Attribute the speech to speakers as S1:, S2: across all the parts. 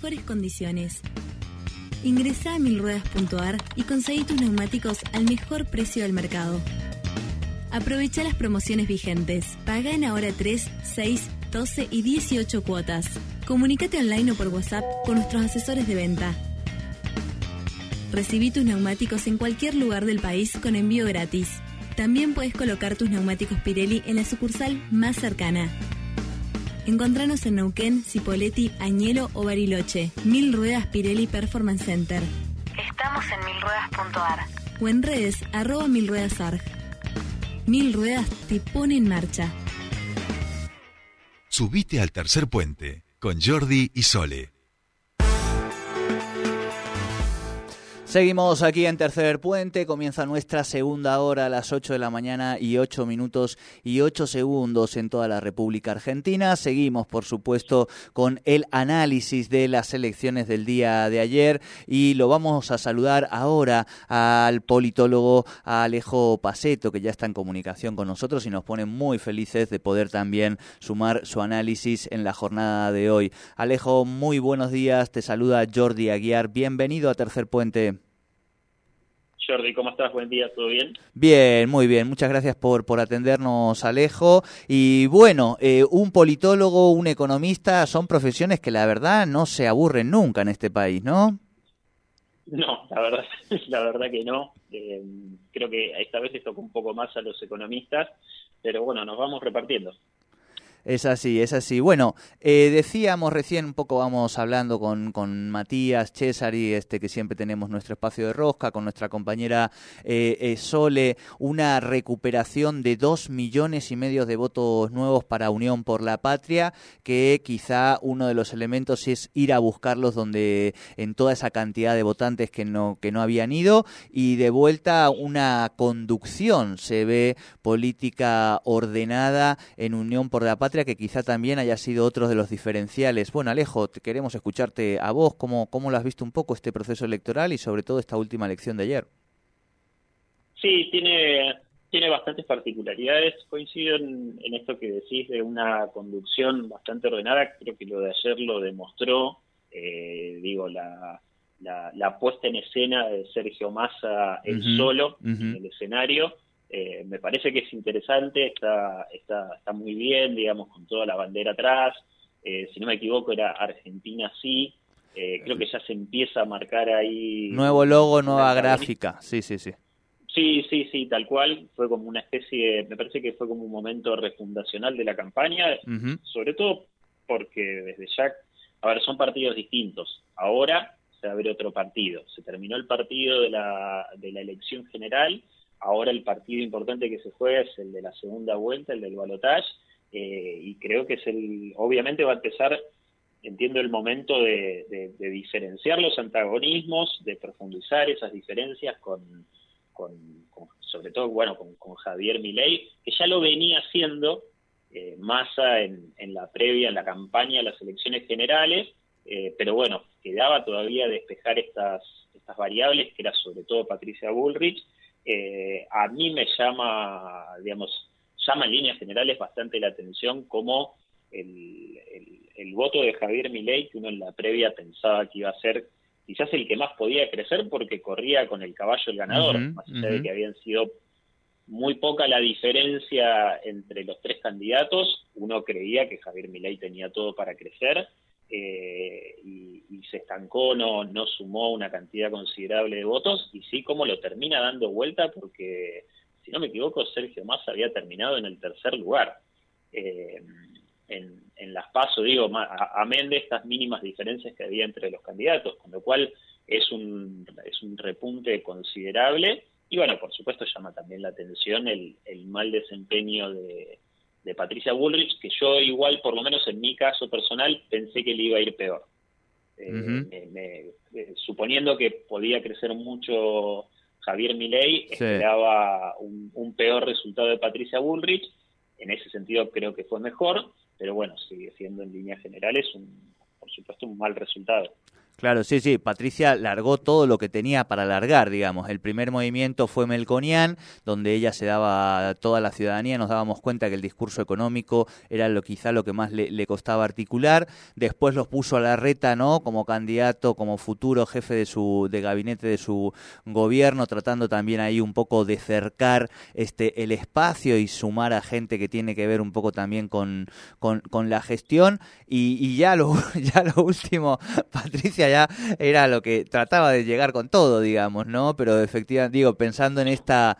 S1: mejores condiciones. Ingresa a milruedas.ar y conseguí tus neumáticos al mejor precio del mercado. Aprovecha las promociones vigentes. Paga en ahora 3, 6, 12 y 18 cuotas. Comunícate online o por WhatsApp con nuestros asesores de venta. Recibí tus neumáticos en cualquier lugar del país con envío gratis. También puedes colocar tus neumáticos Pirelli en la sucursal más cercana. Encontranos en Neuquén, Cipolletti, Añelo o Bariloche. Mil Ruedas Pirelli Performance Center. Estamos en milruedas.ar o en redes arroba milruedasarg. Mil Ruedas te pone en marcha.
S2: Subite al tercer puente con Jordi y Sole.
S3: Seguimos aquí en Tercer Puente, comienza nuestra segunda hora a las 8 de la mañana y 8 minutos y 8 segundos en toda la República Argentina. Seguimos, por supuesto, con el análisis de las elecciones del día de ayer y lo vamos a saludar ahora al politólogo Alejo Paceto, que ya está en comunicación con nosotros y nos pone muy felices de poder también sumar su análisis en la jornada de hoy. Alejo, muy buenos días, te saluda Jordi Aguiar, bienvenido a Tercer Puente.
S4: Jordi, ¿cómo estás? Buen día, ¿todo bien?
S3: Bien, muy bien. Muchas gracias por, por atendernos, Alejo. Y bueno, eh, un politólogo, un economista, son profesiones que la verdad no se aburren nunca en este país, ¿no?
S4: No, la verdad, la verdad que no. Eh, creo que esta vez le tocó un poco más a los economistas, pero bueno, nos vamos repartiendo.
S3: Es así, es así. Bueno, eh, decíamos recién, un poco vamos hablando con, con Matías Cesari, este, que siempre tenemos nuestro espacio de rosca, con nuestra compañera eh, eh, Sole, una recuperación de dos millones y medio de votos nuevos para Unión por la Patria, que quizá uno de los elementos es ir a buscarlos donde en toda esa cantidad de votantes que no, que no habían ido, y de vuelta una conducción, se ve política ordenada en Unión por la Patria que quizá también haya sido otro de los diferenciales. Bueno, Alejo, queremos escucharte a vos, ¿cómo, cómo lo has visto un poco este proceso electoral y sobre todo esta última elección de ayer?
S4: Sí, tiene, tiene bastantes particularidades. Coincido en, esto que decís de una conducción bastante ordenada. Creo que lo de ayer lo demostró. Eh, digo, la, la, puesta en escena de Sergio Massa él solo en el escenario eh, me parece que es interesante, está, está, está muy bien, digamos, con toda la bandera atrás. Eh, si no me equivoco, era Argentina sí. Eh, creo que ya se empieza a marcar ahí.
S3: Nuevo logo, nueva gráfica. Sí, sí, sí.
S4: Sí, sí, sí, tal cual. Fue como una especie, me parece que fue como un momento refundacional de la campaña, sobre todo porque desde ya, a ver, son partidos distintos. Ahora se abre otro partido. Se terminó el partido de la, de la elección general Ahora el partido importante que se juega es el de la segunda vuelta, el del balotage, eh, y creo que es el, obviamente va a empezar, entiendo el momento de, diferenciar los antagonismos, de profundizar esas diferencias con, sobre todo, bueno, con, Javier Milei, que ya lo venía haciendo eh, Massa en, la previa, en la campaña de las elecciones generales, eh, pero bueno, quedaba todavía despejar estas, estas variables, que era sobre todo Patricia Bullrich, eh, a mí me llama, digamos, llama en líneas generales bastante la atención como el, el, voto de Javier Milei, que uno en la previa pensaba que iba a ser quizás el que más podía crecer porque corría con el caballo el ganador, más allá de que habían sido muy poca la diferencia entre los tres candidatos, uno creía que Javier Milei tenía todo para crecer, eh, y, se estancó, no, no sumó una cantidad considerable de votos y sí como lo termina dando vuelta porque, si no me equivoco, Sergio Massa había terminado en el tercer lugar. Eh, en, en, las pasos, digo, amén de estas mínimas diferencias que había entre los candidatos, con lo cual es un, es un repunte considerable y bueno, por supuesto llama también la atención el mal desempeño de, de Patricia Bullrich, que yo igual, por lo menos en mi caso personal, pensé que le iba a ir peor. Eh, eh, suponiendo que podía crecer mucho Javier Milei, esperaba un, peor resultado de Patricia Bullrich. En ese sentido creo que fue mejor, pero bueno, sigue siendo en líneas generales, un, por supuesto, un mal resultado.
S3: Claro, sí, sí. Patricia largó todo lo que tenía para largar, digamos. El primer movimiento fue Melconian, donde ella se daba a toda la ciudadanía, nos dábamos cuenta que el discurso económico era lo quizá lo que más le, costaba articular. Después los puso a la reta, ¿no? Como candidato, como futuro jefe de su de gabinete de su gobierno, tratando también ahí un poco de cercar este el espacio y sumar a gente que tiene que ver un poco también con, con, con la gestión. Y, y ya lo ya lo último, Patricia era lo que trataba de llegar con todo, digamos, ¿no? Pero efectivamente, digo, pensando en esta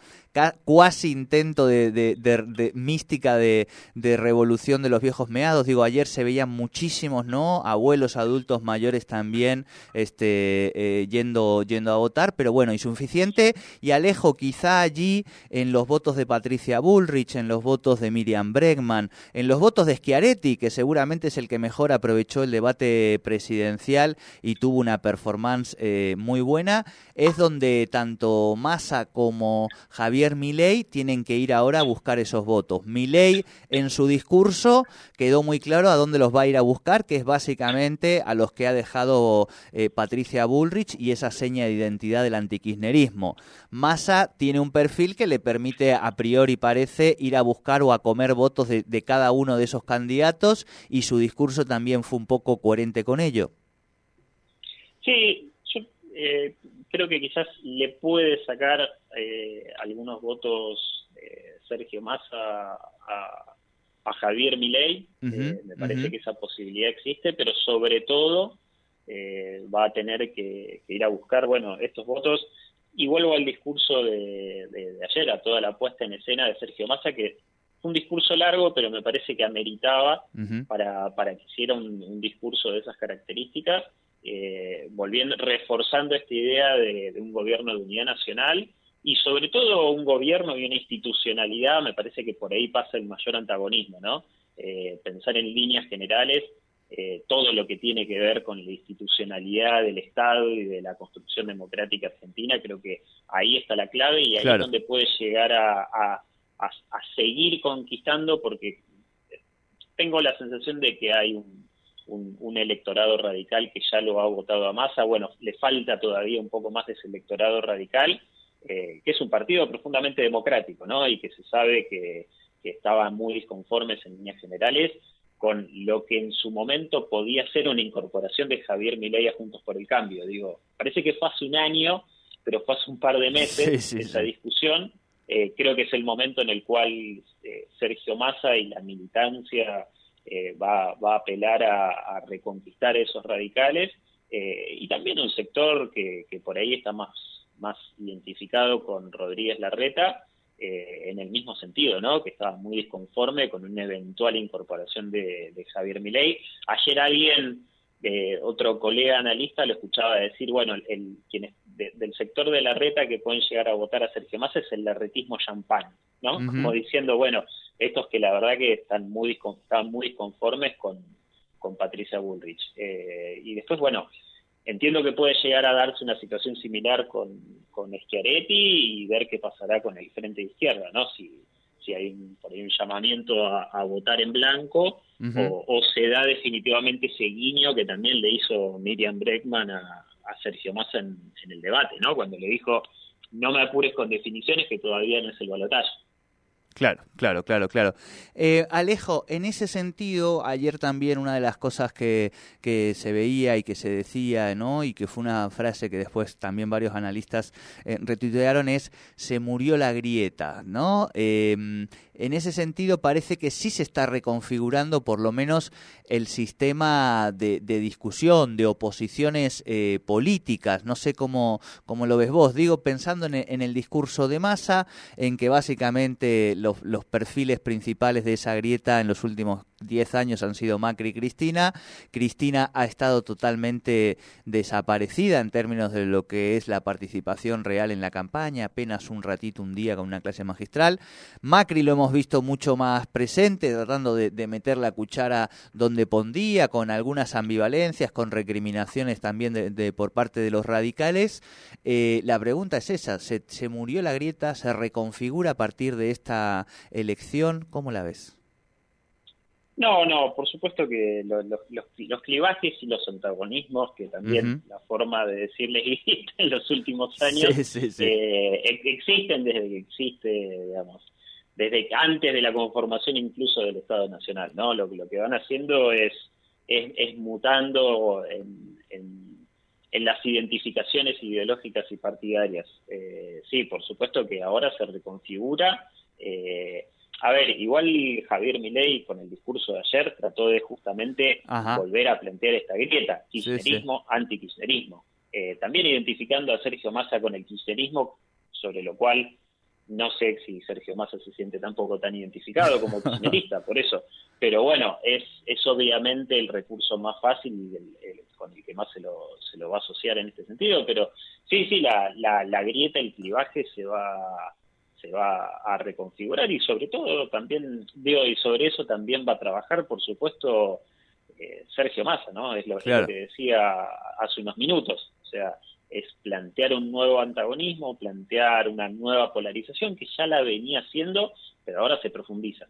S3: cuasi intento de, mística de, revolución de los viejos meados. Digo, ayer se veían muchísimos, ¿no? Abuelos, adultos mayores también este, eh, yendo, yendo a votar, pero bueno, insuficiente. Y alejo quizá allí en los votos de Patricia Bullrich, en los votos de Miriam Bregman, en los votos de Schiaretti, que seguramente es el que mejor aprovechó el debate presidencial y tuvo una performance eh, muy buena, es donde tanto Massa como Javier Javier Milei tienen que ir ahora a buscar esos votos. Milei en su discurso quedó muy claro a dónde los va a ir a buscar, que es básicamente a los que ha dejado eh, Patricia Bullrich y esa seña de identidad del antikirchnerismo. Massa tiene un perfil que le permite a priori parece ir a buscar o a comer votos de, cada uno de esos candidatos y su discurso también fue un poco coherente con ello.
S4: Sí, yo eh, creo que quizás le puede sacar eh, algunos votos eh, Sergio Massa a, Javier Milei. Eh, me parece que esa posibilidad existe, pero sobre todo va a tener que, ir a buscar, bueno, estos votos. Y vuelvo al discurso de, ayer, a toda la puesta en escena de Sergio Massa, que fue un discurso largo, pero me parece que ameritaba para, para que hiciera un discurso de esas características eh, volviendo, reforzando esta idea de, un gobierno de unidad nacional y sobre todo un gobierno y una institucionalidad, me parece que por ahí pasa el mayor antagonismo, ¿no? Eh, pensar en líneas generales eh, todo lo que tiene que ver con la institucionalidad del Estado y de la construcción democrática argentina, creo que ahí está la clave y ahí es donde puede llegar a, a seguir conquistando porque tengo la sensación de que hay un, un, electorado radical que ya lo ha votado a masa. Bueno, le falta todavía un poco más de ese electorado radical, eh, que es un partido profundamente democrático, ¿no? Y que se sabe que, estaban muy disconformes en líneas generales con lo que en su momento podía ser una incorporación de Javier Milei a Juntos por el Cambio. Digo, parece que fue hace un año, pero fue hace un par de meses esa discusión. Eh, creo que es el momento en el cual eh, Sergio Massa y la militancia eh, va, va, a apelar a, reconquistar esos radicales y también un sector que, por ahí está más, más identificado con Rodríguez Larreta eh, en el mismo sentido, ¿no? que estaba muy disconforme con una eventual incorporación de, Javier Milei. Ayer alguien, otro colega analista, lo escuchaba decir, bueno, el, quien del sector de Larreta que pueden llegar a votar a Sergio Massa es el larretismo champán, ¿no? Como diciendo, bueno, estos que la verdad que están muy, están muy conformes con, con Patricia Bullrich. Eh, y después, bueno, entiendo que puede llegar a darse una situación similar con, con Schiaretti y ver qué pasará con el frente de izquierda, ¿no? Si, si hay un, por ahí un llamamiento a, votar en blanco o, se da definitivamente ese guiño que también le hizo Miriam Breckman a, Sergio Massa en, en, el debate, ¿no? Cuando le dijo, no me apures con definiciones que todavía no es el balotaje.
S3: Claro, claro, claro, claro. Eh, Alejo, en ese sentido, ayer también una de las cosas que, que, se veía y que se decía, ¿no? Y que fue una frase que después también varios analistas eh, retuitearon es se murió la grieta, ¿no? Em, en ese sentido parece que sí se está reconfigurando por lo menos el sistema de, discusión, de oposiciones eh, políticas. No sé cómo, cómo, lo ves vos. Digo, pensando en, el discurso de masa, en que básicamente los, los perfiles principales de esa grieta en los últimos 10 años han sido Macri y Cristina. Cristina ha estado totalmente desaparecida en términos de lo que es la participación real en la campaña, apenas un ratito, un día con una clase magistral. Macri lo hemos visto mucho más presente, tratando de, meter la cuchara donde pondía, con algunas ambivalencias, con recriminaciones también de, por parte de los radicales. Eh, la pregunta es esa, ¿se, ¿se murió la grieta? ¿Se reconfigura a partir de esta elección? ¿Cómo la ves?
S4: No, no, por supuesto que los, los, clivajes y los antagonismos, que también la forma de decirles en los últimos años, eh, existen desde que existe, digamos, desde antes de la conformación incluso del Estado Nacional, ¿no? Lo, lo que van haciendo es, es, mutando en, en, las identificaciones ideológicas y partidarias. Eh, sí, por supuesto que ahora se reconfigura. Eh, a ver, igual Javier Milei con el discurso de ayer trató de justamente volver a plantear esta grieta, kirchnerismo, anti-kirchnerismo. Eh, también identificando a Sergio Massa con el kirchnerismo, sobre lo cual no sé si Sergio Massa se siente tampoco tan identificado como kirchnerista, por eso. Pero bueno, es, es obviamente el recurso más fácil y con el que más se lo, se lo va a asociar en este sentido. Pero sí, sí, la, la, la grieta, el clivaje se va se va a reconfigurar y sobre todo también, digo, y sobre eso también va a trabajar, por supuesto, eh, Sergio Massa, ¿no? Es lo, que decía hace unos minutos, o sea, es plantear un nuevo antagonismo, plantear una nueva polarización que ya la venía haciendo, pero ahora se profundiza.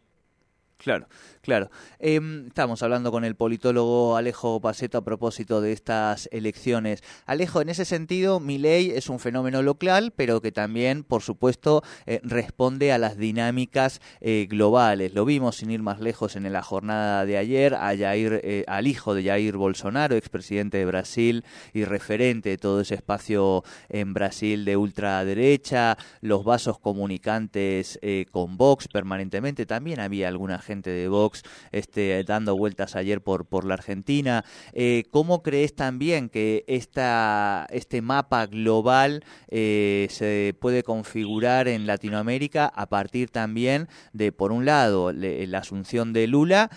S3: Claro, claro. Em, estamos hablando con el politólogo Alejo Paceto a propósito de estas elecciones. Alejo, en ese sentido, mi ley es un fenómeno local, pero que también, por supuesto, eh, responde a las dinámicas eh, globales. Lo vimos sin ir más lejos en la jornada de ayer, a eh, al hijo de Jair Bolsonaro, expresidente de Brasil y referente de todo ese espacio en Brasil de ultraderecha, los vasos comunicantes con Vox permanentemente. También había alguna gente de Vox este, dando vueltas ayer por, por la Argentina. Eh, ¿Cómo crees también que esta, este mapa global eh, se puede configurar en Latinoamérica a partir también de, por un lado, la asunción de Lula?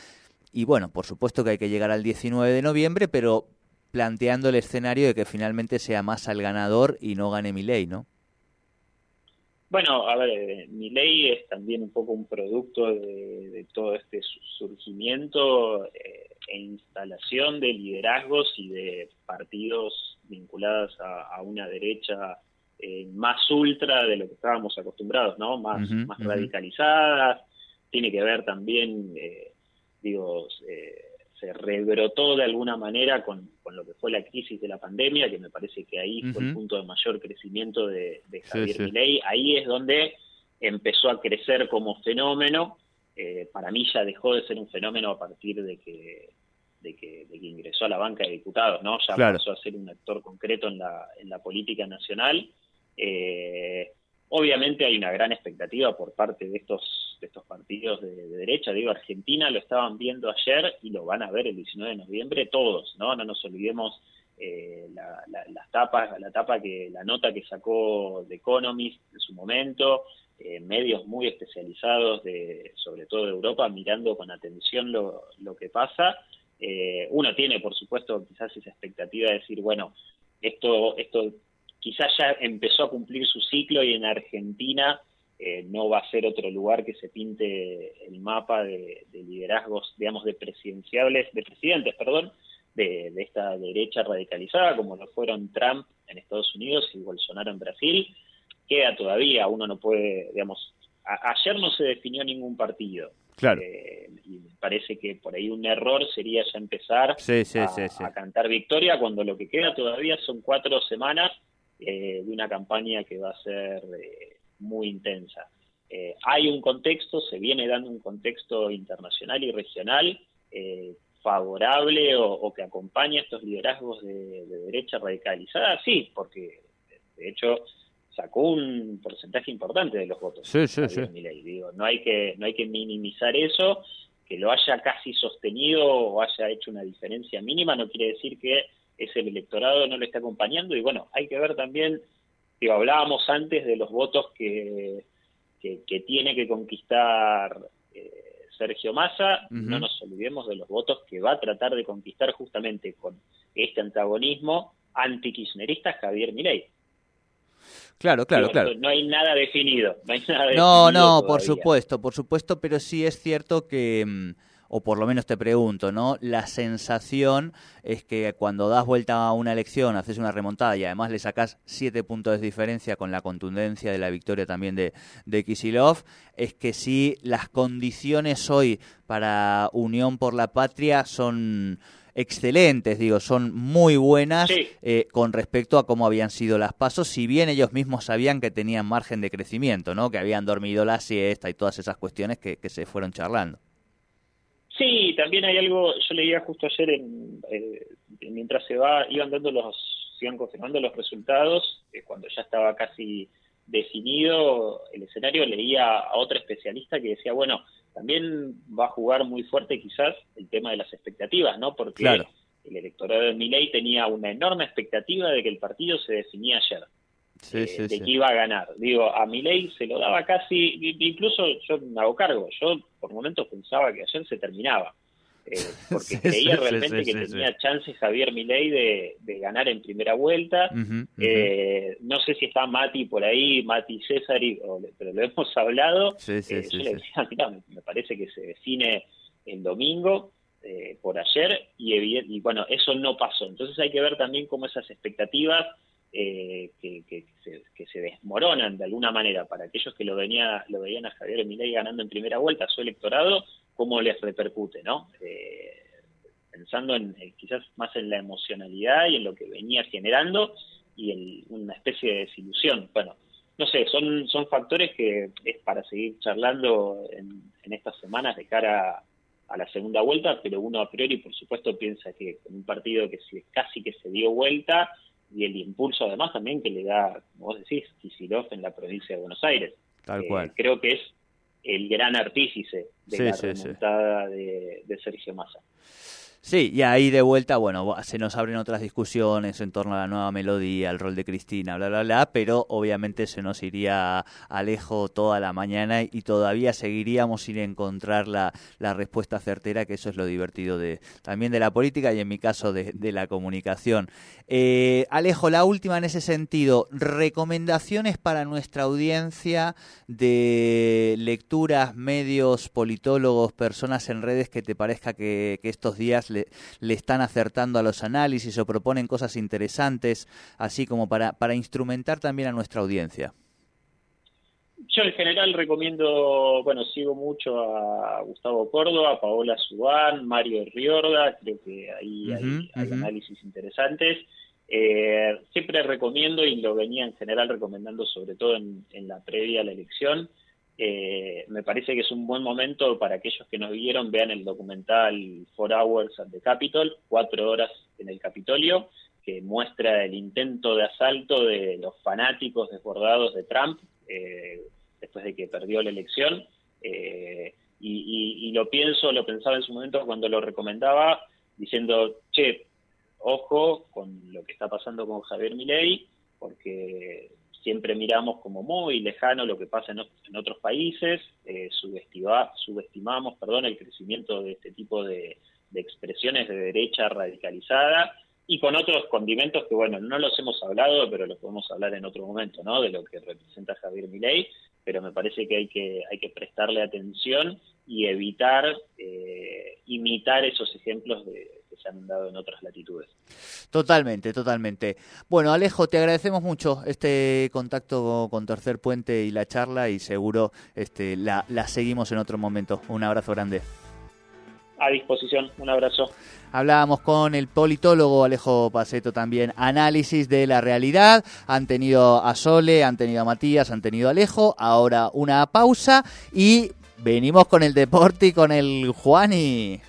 S3: Y bueno, por supuesto que hay que llegar al 19 de noviembre, pero planteando el escenario de que finalmente sea más al ganador y no gane mi ley, ¿no?
S4: Bueno, a ver, eh, mi ley es también un poco un producto de, todo este surgimiento eh, e instalación de liderazgos y de partidos vinculados a, una derecha eh, más ultra de lo que estábamos acostumbrados, ¿no? Más, más radicalizadas. Tiene que ver también, digo, se rebrotó de alguna manera con, lo que fue la crisis de la pandemia, que me parece que ahí fue el punto de mayor crecimiento de, Javier Milei. Ahí es donde empezó a crecer como fenómeno. Eh, para mí ya dejó de ser un fenómeno a partir de que, de que, ingresó a la banca de diputados, ¿no? Ya empezó a ser un actor concreto en la, en la política nacional. Eh, Obviamente hay una gran expectativa por parte de estos, de estos partidos de, derecha. Digo, Argentina lo estaban viendo ayer y lo van a ver el 19 de noviembre todos, ¿no? No nos olvidemos eh, la, las tapas, la tapa que, la nota que sacó The Economist en su momento, eh, medios muy especializados de, sobre todo de Europa, mirando con atención lo, lo que pasa. Eh, uno tiene, por supuesto, quizás esa expectativa de decir, bueno, esto, esto quizás ya empezó a cumplir su ciclo y en Argentina eh, no va a ser otro lugar que se pinte el mapa de, liderazgos, digamos, de presidenciables, de presidentes, perdón, de, esta derecha radicalizada, como lo fueron Trump en Estados Unidos y Bolsonaro en Brasil. Queda todavía, uno no puede, digamos, ayer no se definió ningún partido.
S3: Claro.
S4: Eh, y me parece que por ahí un error sería ya empezar a, a cantar victoria cuando lo que queda todavía son cuatro semanas eh, de una campaña que va a ser eh, muy intensa. Eh, hay un contexto, se viene dando un contexto internacional y regional favorable o, que acompaña estos liderazgos de, derecha radicalizada, sí, porque de hecho sacó un porcentaje importante de los votos.
S3: Sí, sí, sí.
S4: Digo, no hay que no hay que minimizar eso, que lo haya casi sostenido o haya hecho una diferencia mínima no quiere decir que es el electorado no le está acompañando y bueno, hay que ver también, digo, hablábamos antes de los votos que, que, tiene que conquistar eh, Sergio Massa, no nos olvidemos de los votos que va a tratar de conquistar justamente con este antagonismo anti-kirchnerista Javier Milei.
S3: Claro, claro, claro.
S4: No hay nada definido. No, hay nada
S3: no, no por supuesto, por supuesto, pero sí es cierto que... O por lo menos te pregunto, ¿no? La sensación es que cuando das vuelta a una elección, haces una remontada y además le sacas siete puntos de diferencia con la contundencia de la victoria también de, de Kisilov, es que sí, las condiciones hoy para Unión por la Patria son excelentes, digo, son muy buenas eh, con respecto a cómo habían sido las pasos, si bien ellos mismos sabían que tenían margen de crecimiento, ¿no? Que habían dormido la siesta y todas esas cuestiones que, se fueron charlando.
S4: Sí, también hay algo, yo leía justo ayer, en, eh, mientras se va, iban dando los, iban confirmando los resultados, eh, cuando ya estaba casi definido el escenario, leía a otro especialista que decía, bueno, también va a jugar muy fuerte quizás el tema de las expectativas, ¿no? Porque el electorado de Milei tenía una enorme expectativa de que el partido se definía ayer. Eh, de que iba a ganar. Digo, a Milei se lo daba casi, incluso yo me hago cargo, yo por momentos pensaba que ayer se terminaba. Eh, porque creía realmente que tenía chances Javier Milei de, ganar en primera vuelta. Eh, no sé si está Mati por ahí, Mati César, pero lo hemos hablado. Eh, yo le decía, me parece que se define el domingo. por ayer y, y bueno, eso no pasó. Entonces hay que ver también cómo esas expectativas que, que, se, que, se, desmoronan de alguna manera para aquellos que lo, venía, lo veían a Javier Milei ganando en primera vuelta, su electorado, cómo les repercute, ¿no? Eh, pensando en eh, quizás más en la emocionalidad y en lo que venía generando y en una especie de desilusión. Bueno, no sé, son, son factores que es para seguir charlando en, estas semanas de cara a, la segunda vuelta, pero uno a priori, por supuesto, piensa que un partido que casi que se dio vuelta y el impulso además también que le da, como vos decís, Kicillof en la provincia de Buenos Aires.
S3: Tal cual.
S4: Eh, creo que es el gran artífice de la remontada de, de Sergio Massa.
S3: Sí, y ahí de vuelta, bueno, se nos abren otras discusiones en torno a la nueva melodía, el rol de Cristina, bla, bla, bla, pero obviamente se nos iría Alejo toda la mañana y todavía seguiríamos sin encontrar la, la respuesta certera, que eso es lo divertido de también de la política y en mi caso de, de la comunicación. Eh, Alejo, la última en ese sentido, recomendaciones para nuestra audiencia de lecturas, medios, politólogos, personas en redes que te parezca que, que estos días le, están acertando a los análisis o proponen cosas interesantes, así como para, para instrumentar también a nuestra audiencia?
S4: Yo en general recomiendo, bueno, sigo mucho a Gustavo Córdoba, a Paola Subán, Mario Riorda, creo que ahí hay, análisis interesantes. Eh, siempre recomiendo, y lo venía en general recomendando sobre todo en, en la previa a la elección, eh, me parece que es un buen momento para aquellos que nos vieron, vean el documental Four Hours at the Capitol, cuatro horas en el Capitolio, que muestra el intento de asalto de los fanáticos desbordados de Trump eh, después de que perdió la elección. Eh, y, y, lo pienso, lo pensaba en su momento cuando lo recomendaba, diciendo, che, ojo con lo que está pasando con Javier Milei, porque siempre miramos como muy lejano lo que pasa en, otros países, eh, subestimamos perdón, el crecimiento de este tipo de, expresiones de derecha radicalizada y con otros condimentos que, bueno, no los hemos hablado, pero los podemos hablar en otro momento, ¿no? De lo que representa Javier Milei, pero me parece que hay que, hay que prestarle atención y evitar eh, imitar esos ejemplos de, se han dado en otras latitudes.
S3: Totalmente, totalmente. Bueno, Alejo, te agradecemos mucho este contacto con Tercer Puente y la charla y seguro este, la, la seguimos en otro momento. Un abrazo grande.
S4: A disposición, un abrazo.
S3: Hablábamos con el politólogo Alejo Paceto también, análisis de la realidad. Han tenido a Sole, han tenido a Matías, han tenido a Alejo. Ahora una pausa y venimos con el deporte y con el Juani.